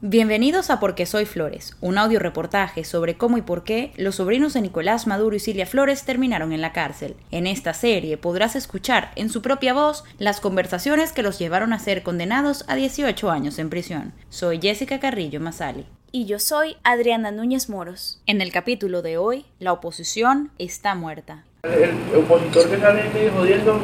Bienvenidos a Porque Soy Flores, un audio reportaje sobre cómo y por qué los sobrinos de Nicolás Maduro y Silvia Flores terminaron en la cárcel. En esta serie podrás escuchar en su propia voz las conversaciones que los llevaron a ser condenados a 18 años en prisión. Soy Jessica Carrillo Masali. Y yo soy Adriana Núñez Moros. En el capítulo de hoy, la oposición está muerta. El opositor que sale jodiendo,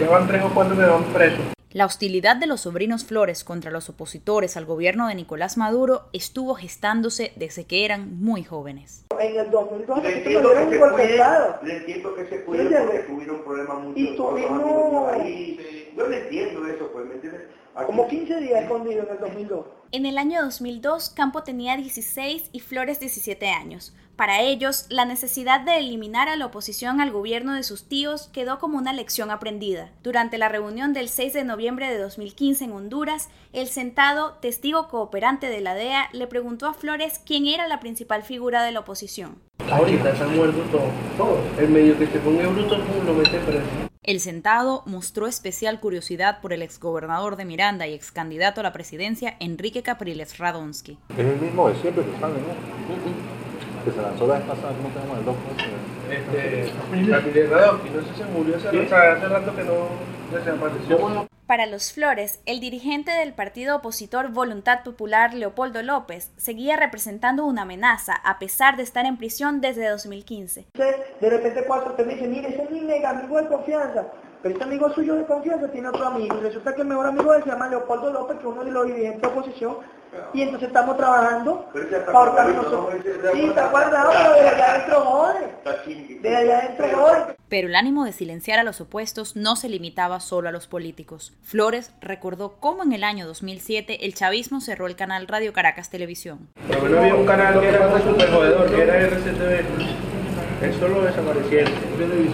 ya van tres o cuatro que van presos. La hostilidad de los sobrinos Flores contra los opositores al gobierno de Nicolás Maduro estuvo gestándose desde que eran muy jóvenes. En el 2012 Le entiendo que un se golpe de cuide, Estado. le entiendo que se tuvieron problemas Y los tuvimos- del país. Yo le entiendo eso, pues, ¿me entiendes? Aquí- Como 15 días escondido en el 2002. En el año 2002, Campo tenía 16 y Flores 17 años. Para ellos, la necesidad de eliminar a la oposición al gobierno de sus tíos quedó como una lección aprendida. Durante la reunión del 6 de noviembre de 2015 en Honduras, el sentado, testigo cooperante de la DEA, le preguntó a Flores quién era la principal figura de la oposición. Ahorita se han muerto todos. Todos. El medio que se ponga bruto, lo mete preso. El sentado mostró especial curiosidad por el exgobernador de Miranda y excandidato a la presidencia Enrique Capriles Radonsky. Es el mismo de siempre que sale, ¿no? Que se lanzó la vez pasada, ¿cómo se llama? El doctor. Este, Gabriel Radowski, no sé si se murió hace, hace rato que no desapareció. Para los Flores, el dirigente del partido opositor Voluntad Popular, Leopoldo López, seguía representando una amenaza a pesar de estar en prisión desde 2015. Entonces, de repente cuatro te dicen, mire, ese es mi mega amigo de confianza. Pero ese amigo suyo de confianza tiene otro amigo. Y resulta que el mejor amigo de él se llama Leopoldo López, que es uno de los dirigentes de oposición. Y entonces estamos trabajando Pero para nosotros. ¿no? Sí, está guardado. pero desde allá adentro jode. Desde allá adentro jode. Pero el ánimo de silenciar a los opuestos no se limitaba solo a los políticos. Flores recordó cómo en el año 2007 el chavismo cerró el canal Radio Caracas Televisión. Por lo menos había un canal que era súper jodedor, que era RCTV. Eso lo desaparecieron.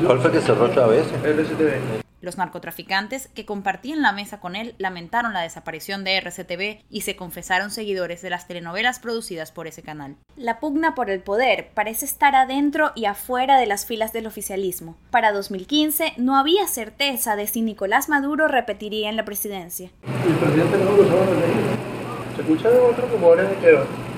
¿Cuál fue que cerró Chávez? RCTV. Los narcotraficantes que compartían la mesa con él lamentaron la desaparición de RCTV y se confesaron seguidores de las telenovelas producidas por ese canal. La pugna por el poder parece estar adentro y afuera de las filas del oficialismo. Para 2015 no había certeza de si Nicolás Maduro repetiría en la presidencia. El presidente no lo sabe Se escucha de otros rumores de que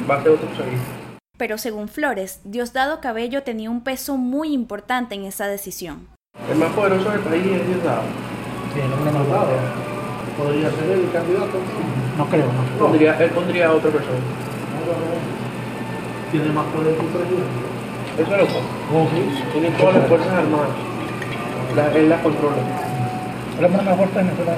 va a ser otro chavista. Pero según Flores, Diosdado Cabello tenía un peso muy importante en esa decisión. El más poderoso del país es Diosdado. Sí, el hombre más dado. Podría ser el candidato. No creo, no. Pondría, él pondría a otra persona. Tiene más poder que el presidente. Eso es loco. Oh, sí. Tiene todas las fuerzas armadas. La- él las controla. El hombre más fuerte en Venezuela.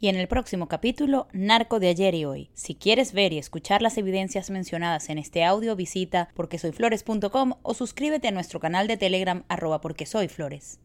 Y en el próximo capítulo, Narco de ayer y hoy. Si quieres ver y escuchar las evidencias mencionadas en este audio, visita porquesoyflores.com o suscríbete a nuestro canal de Telegram arroba porque soy flores.